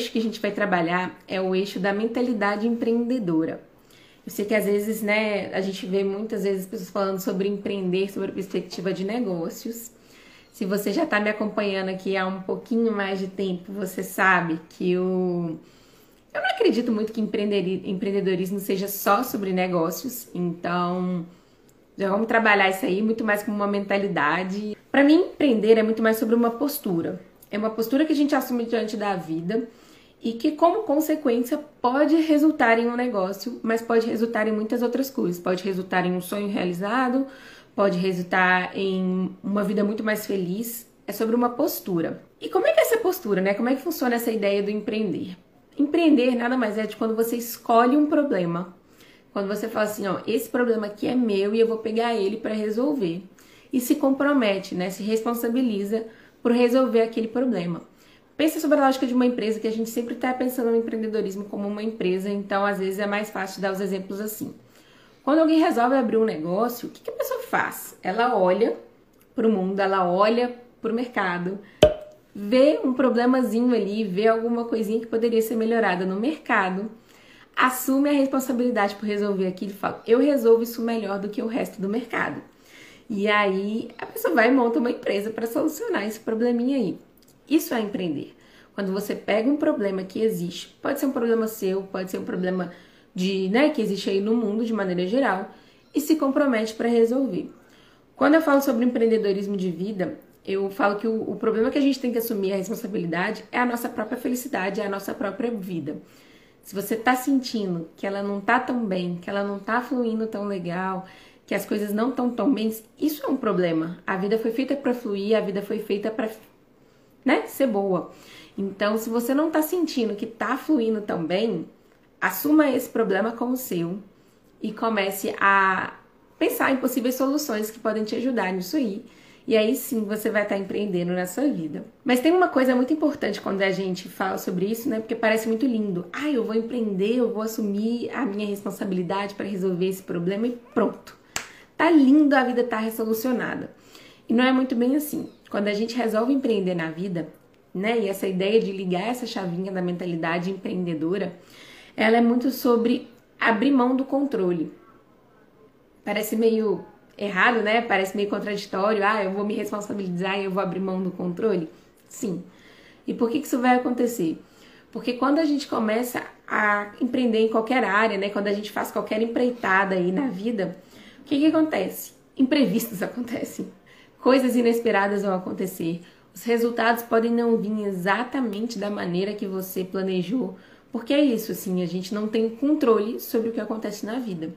eixo que a gente vai trabalhar é o eixo da mentalidade empreendedora. Eu sei que às vezes, né, a gente vê muitas vezes pessoas falando sobre empreender, sobre perspectiva de negócios. Se você já está me acompanhando aqui há um pouquinho mais de tempo, você sabe que o eu não acredito muito que empreendedorismo seja só sobre negócios, então já vamos trabalhar isso aí muito mais como uma mentalidade. Para mim, empreender é muito mais sobre uma postura. É uma postura que a gente assume diante da vida e que, como consequência, pode resultar em um negócio, mas pode resultar em muitas outras coisas. Pode resultar em um sonho realizado, pode resultar em uma vida muito mais feliz. É sobre uma postura. E como é que é essa postura, né? Como é que funciona essa ideia do empreender? Empreender nada mais é de quando você escolhe um problema. Quando você fala assim, ó, esse problema aqui é meu e eu vou pegar ele para resolver. E se compromete, né? Se responsabiliza por resolver aquele problema. Pensa sobre a lógica de uma empresa, que a gente sempre está pensando no empreendedorismo como uma empresa, então às vezes é mais fácil dar os exemplos assim. Quando alguém resolve abrir um negócio, o que, a pessoa faz? Ela olha para o mundo, ela olha para o mercado, vê um problemazinho ali, vê alguma coisinha que poderia ser melhorada no mercado, assume a responsabilidade por resolver aquilo e fala: eu resolvo isso melhor do que o resto do mercado. E aí a pessoa vai e monta uma empresa para solucionar esse probleminha aí. Isso é empreender. Quando você pega um problema que existe, pode ser um problema seu, pode ser um problema de, né, que existe aí no mundo de maneira geral, e se compromete para resolver. Quando eu falo sobre empreendedorismo de vida, eu falo que o, o, problema que a gente tem que assumir a responsabilidade é a nossa própria felicidade, é a nossa própria vida. Se você está sentindo que ela não está tão bem, que ela não está fluindo tão legal, que as coisas não estão tão bem, isso é um problema. A vida foi feita para fluir, a vida foi feita para né, ser boa. Então, se você não tá sentindo que tá fluindo tão bem, assuma esse problema como seu e comece a pensar em possíveis soluções que podem te ajudar nisso aí. E aí sim você vai estar tá empreendendo na sua vida. Mas tem uma coisa muito importante quando a gente fala sobre isso, né? Porque parece muito lindo. Ah, eu vou empreender, eu vou assumir a minha responsabilidade para resolver esse problema e pronto. Tá lindo, a vida tá resolucionada. E não é muito bem assim. Quando a gente resolve empreender na vida, né, e essa ideia de ligar essa chavinha da mentalidade empreendedora, ela é muito sobre abrir mão do controle. Parece meio errado, né? Parece meio contraditório. Ah, eu vou me responsabilizar e eu vou abrir mão do controle? Sim. E por que isso vai acontecer? Porque quando a gente começa a empreender em qualquer área, né? Quando a gente faz qualquer empreitada aí na vida, o que, que acontece? Imprevistos acontecem coisas inesperadas vão acontecer. Os resultados podem não vir exatamente da maneira que você planejou, porque é isso, assim, a gente não tem controle sobre o que acontece na vida.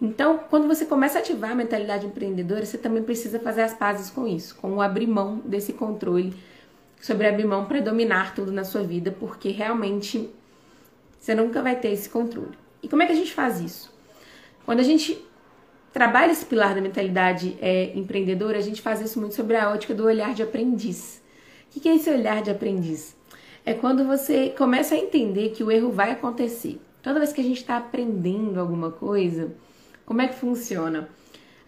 Então, quando você começa a ativar a mentalidade empreendedora, você também precisa fazer as pazes com isso, com o abrir mão desse controle, sobre abrir mão para dominar tudo na sua vida, porque realmente você nunca vai ter esse controle. E como é que a gente faz isso? Quando a gente trabalha esse pilar da mentalidade é, empreendedora, a gente faz isso muito sobre a ótica do olhar de aprendiz. O que é esse olhar de aprendiz? É quando você começa a entender que o erro vai acontecer. Toda vez que a gente está aprendendo alguma coisa, como é que funciona?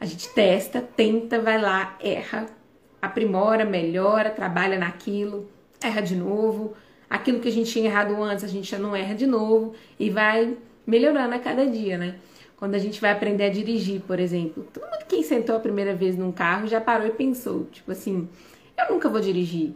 A gente testa, tenta, vai lá, erra, aprimora, melhora, trabalha naquilo, erra de novo. Aquilo que a gente tinha errado antes, a gente já não erra de novo e vai melhorando a cada dia, né? Quando a gente vai aprender a dirigir, por exemplo, todo mundo que sentou a primeira vez num carro já parou e pensou, tipo assim, eu nunca vou dirigir.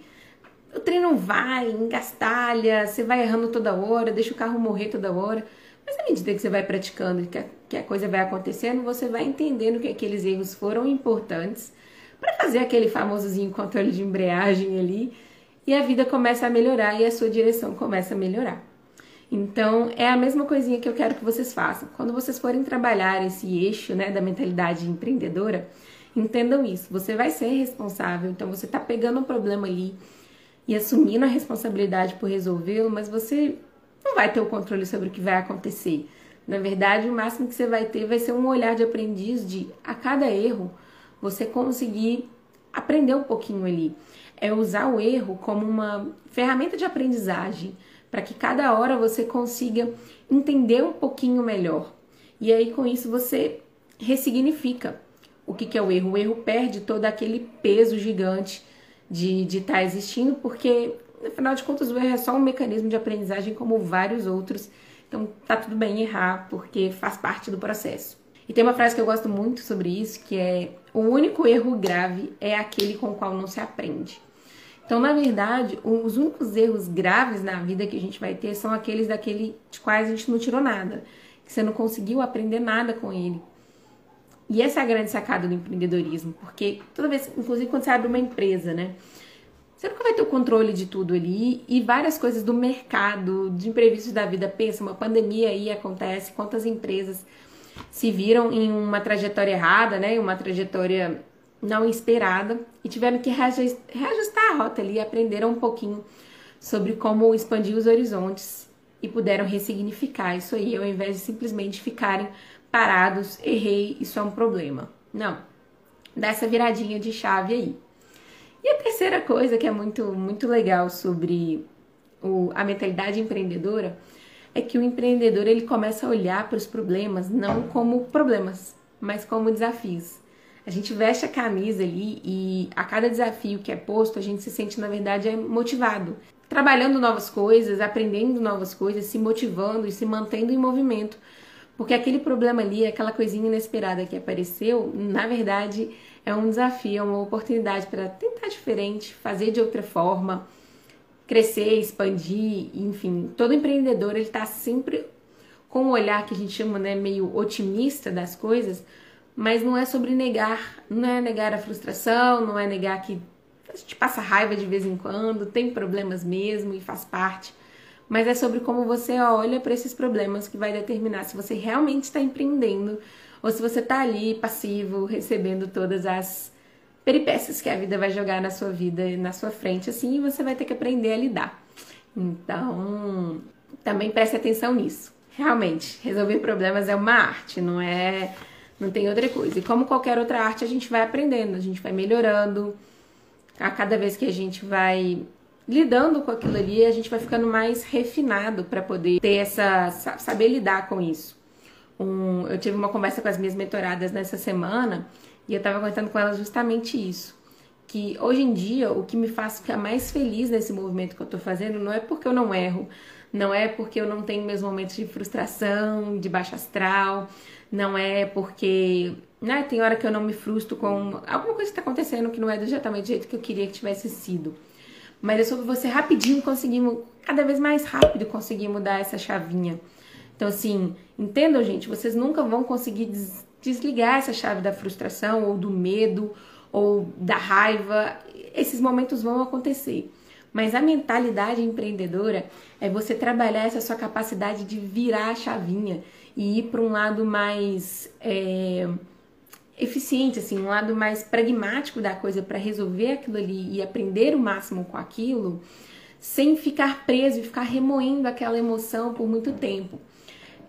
O trem não vai, engastalha, você vai errando toda hora, deixa o carro morrer toda hora. Mas à medida que você vai praticando, que a, que a coisa vai acontecendo, você vai entendendo que aqueles erros foram importantes para fazer aquele famosozinho controle de embreagem ali e a vida começa a melhorar e a sua direção começa a melhorar. Então, é a mesma coisinha que eu quero que vocês façam. Quando vocês forem trabalhar esse eixo né, da mentalidade empreendedora, entendam isso. Você vai ser responsável, então você está pegando um problema ali e assumindo a responsabilidade por resolvê-lo, mas você não vai ter o controle sobre o que vai acontecer. Na verdade, o máximo que você vai ter vai ser um olhar de aprendiz de a cada erro você conseguir aprender um pouquinho ali. É usar o erro como uma ferramenta de aprendizagem para que cada hora você consiga entender um pouquinho melhor. E aí com isso você ressignifica o que, que é o erro. O erro perde todo aquele peso gigante de estar tá existindo, porque afinal de contas, o erro é só um mecanismo de aprendizagem como vários outros. Então tá tudo bem errar, porque faz parte do processo. E tem uma frase que eu gosto muito sobre isso, que é: o único erro grave é aquele com o qual não se aprende. Então, na verdade, os únicos erros graves na vida que a gente vai ter são aqueles daquele de quais a gente não tirou nada, que você não conseguiu aprender nada com ele. E essa é a grande sacada do empreendedorismo, porque toda vez, inclusive quando você abre uma empresa, né? Você nunca vai ter o controle de tudo ali e várias coisas do mercado, de imprevistos da vida. Pensa, uma pandemia aí acontece, quantas empresas se viram em uma trajetória errada, né? Uma trajetória não esperada e tiveram que reajustar a rota ali aprenderam um pouquinho sobre como expandir os horizontes e puderam ressignificar isso aí, ao invés de simplesmente ficarem parados, errei, isso é um problema. Não. Dá essa viradinha de chave aí. E a terceira coisa que é muito, muito legal sobre o, a mentalidade empreendedora é que o empreendedor ele começa a olhar para os problemas não como problemas, mas como desafios. A gente veste a camisa ali e a cada desafio que é posto, a gente se sente, na verdade, é motivado. Trabalhando novas coisas, aprendendo novas coisas, se motivando e se mantendo em movimento. Porque aquele problema ali, aquela coisinha inesperada que apareceu, na verdade, é um desafio, é uma oportunidade para tentar diferente, fazer de outra forma, crescer, expandir, enfim, todo empreendedor ele está sempre com um olhar que a gente chama né, meio otimista das coisas, mas não é sobre negar, não é negar a frustração, não é negar que a gente passa raiva de vez em quando, tem problemas mesmo e faz parte, mas é sobre como você olha para esses problemas que vai determinar se você realmente está empreendendo ou se você está ali passivo, recebendo todas as peripécias que a vida vai jogar na sua vida e na sua frente, assim, você vai ter que aprender a lidar. Então, também preste atenção nisso. Realmente, resolver problemas é uma arte, não é, não tem outra coisa. E como qualquer outra arte, a gente vai aprendendo, a gente vai melhorando. A cada vez que a gente vai lidando com aquilo ali, a gente vai ficando mais refinado para poder ter essa saber lidar com isso. Um, eu tive uma conversa com as minhas mentoradas nessa semana e eu estava contando com elas justamente isso. Que hoje em dia o que me faz ficar mais feliz nesse movimento que eu estou fazendo não é porque eu não erro, não é porque eu não tenho meus momentos de frustração, de baixa astral, não é porque né, tem hora que eu não me frustro com alguma coisa que está acontecendo que não é exatamente do jeito que eu queria que tivesse sido. Mas é sobre você rapidinho conseguir, cada vez mais rápido conseguir mudar essa chavinha. Então, assim, entendam, gente, vocês nunca vão conseguir des desligar essa chave da frustração ou do medo ou da raiva. Esses momentos vão acontecer. Mas a mentalidade empreendedora é você trabalhar essa sua capacidade de virar a chavinha e ir para um lado mais é, eficiente, assim, um lado mais pragmático da coisa para resolver aquilo ali e aprender o máximo com aquilo, sem ficar preso e ficar remoendo aquela emoção por muito tempo.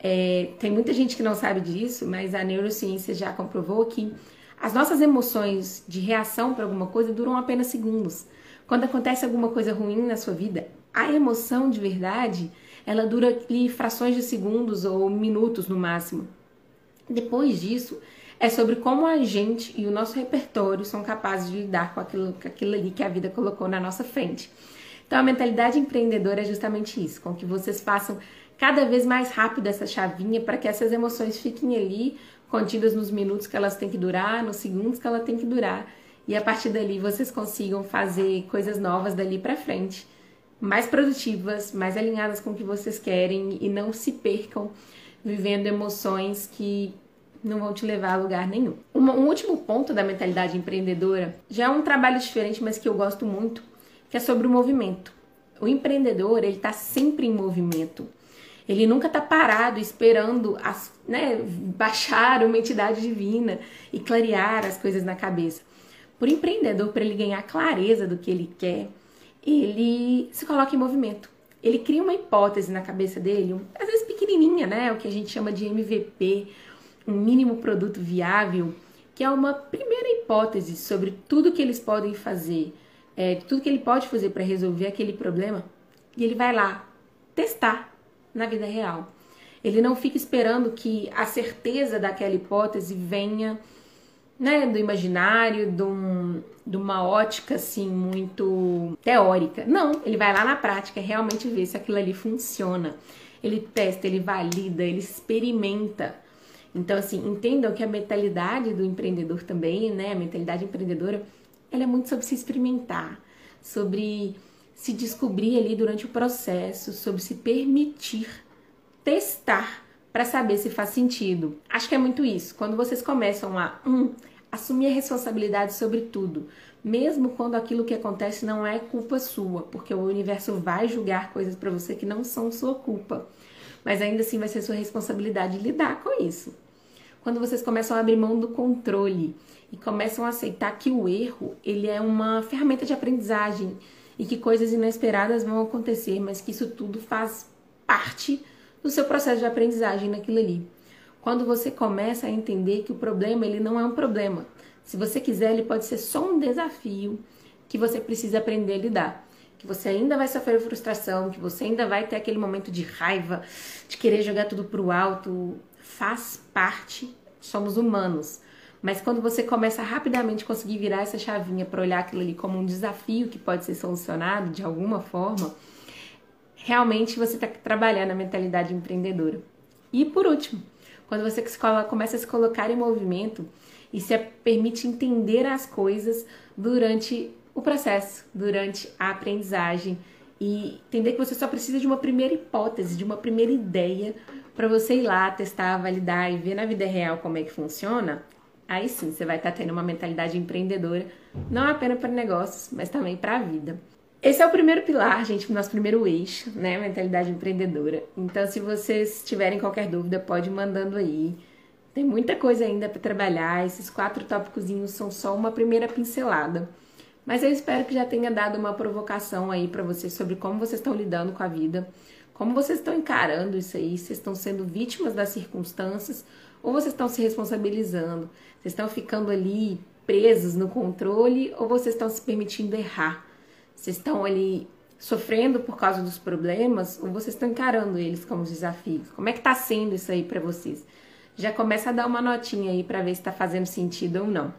É, tem muita gente que não sabe disso, mas a neurociência já comprovou que as nossas emoções de reação para alguma coisa duram apenas segundos. Quando acontece alguma coisa ruim na sua vida, a emoção de verdade, ela dura ali frações de segundos ou minutos no máximo. Depois disso, é sobre como a gente e o nosso repertório são capazes de lidar com aquilo, com aquilo ali que a vida colocou na nossa frente. Então, a mentalidade empreendedora é justamente isso, com que vocês façam cada vez mais rápido essa chavinha para que essas emoções fiquem ali contidas nos minutos que elas têm que durar, nos segundos que ela tem que durar, e a partir dali vocês consigam fazer coisas novas dali para frente, mais produtivas, mais alinhadas com o que vocês querem e não se percam vivendo emoções que não vão te levar a lugar nenhum. Um, último ponto da mentalidade empreendedora já é um trabalho diferente, mas que eu gosto muito, que é sobre o movimento. O empreendedor ele está sempre em movimento. Ele nunca está parado esperando as, né, baixar uma entidade divina e clarear as coisas na cabeça. Por empreendedor, para ele ganhar clareza do que ele quer, ele se coloca em movimento. Ele cria uma hipótese na cabeça dele, às vezes pequenininha, né, o que a gente chama de MVP, um mínimo produto viável, que é uma primeira hipótese sobre tudo que eles podem fazer, é, tudo que ele pode fazer para resolver aquele problema, e ele vai lá testar na vida real. Ele não fica esperando que a certeza daquela hipótese venha né, do imaginário, de, um, de uma ótica assim muito teórica. Não, ele vai lá na prática realmente ver se aquilo ali funciona. Ele testa, ele valida, ele experimenta. Então, assim, entendam que a mentalidade do empreendedor também, né, a mentalidade empreendedora, ela é muito sobre se experimentar, sobre se descobrir ali durante o processo, sobre se permitir testar para saber se faz sentido. Acho que é muito isso. Quando vocês começam a um, assumir a responsabilidade sobre tudo, mesmo quando aquilo que acontece não é culpa sua, porque o universo vai julgar coisas para você que não são sua culpa. Mas ainda assim vai ser sua responsabilidade lidar com isso. Quando vocês começam a abrir mão do controle e começam a aceitar que o erro, ele é uma ferramenta de aprendizagem e que coisas inesperadas vão acontecer, mas que isso tudo faz parte do seu processo de aprendizagem naquilo ali. Quando você começa a entender que o problema ele não é um problema. Se você quiser, ele pode ser só um desafio que você precisa aprender a lidar. Que você ainda vai sofrer frustração, que você ainda vai ter aquele momento de raiva, de querer jogar tudo pro alto. Faz parte, somos humanos. Mas quando você começa a rapidamente conseguir virar essa chavinha para olhar aquilo ali como um desafio que pode ser solucionado de alguma forma, realmente você está trabalhando a mentalidade empreendedora. E por último, quando você começa a se colocar em movimento e se permite entender as coisas durante o processo, durante a aprendizagem e entender que você só precisa de uma primeira hipótese, de uma primeira ideia para você ir lá testar, validar e ver na vida real como é que funciona. Aí sim, você vai estar tá tendo uma mentalidade empreendedora, não apenas para negócios, mas também para a vida. Esse é o primeiro pilar, gente, o nosso primeiro eixo, né? Mentalidade empreendedora. Então, se vocês tiverem qualquer dúvida, pode ir mandando aí. Tem muita coisa ainda para trabalhar. Esses quatro tópicos são só uma primeira pincelada. Mas eu espero que já tenha dado uma provocação aí para vocês sobre como vocês estão lidando com a vida, como vocês estão encarando isso aí, se estão sendo vítimas das circunstâncias ou vocês estão se responsabilizando, vocês estão ficando ali presos no controle ou vocês estão se permitindo errar. Vocês estão ali sofrendo por causa dos problemas ou vocês estão encarando eles como desafios? Como é que tá sendo isso aí para vocês? Já começa a dar uma notinha aí para ver se está fazendo sentido ou não.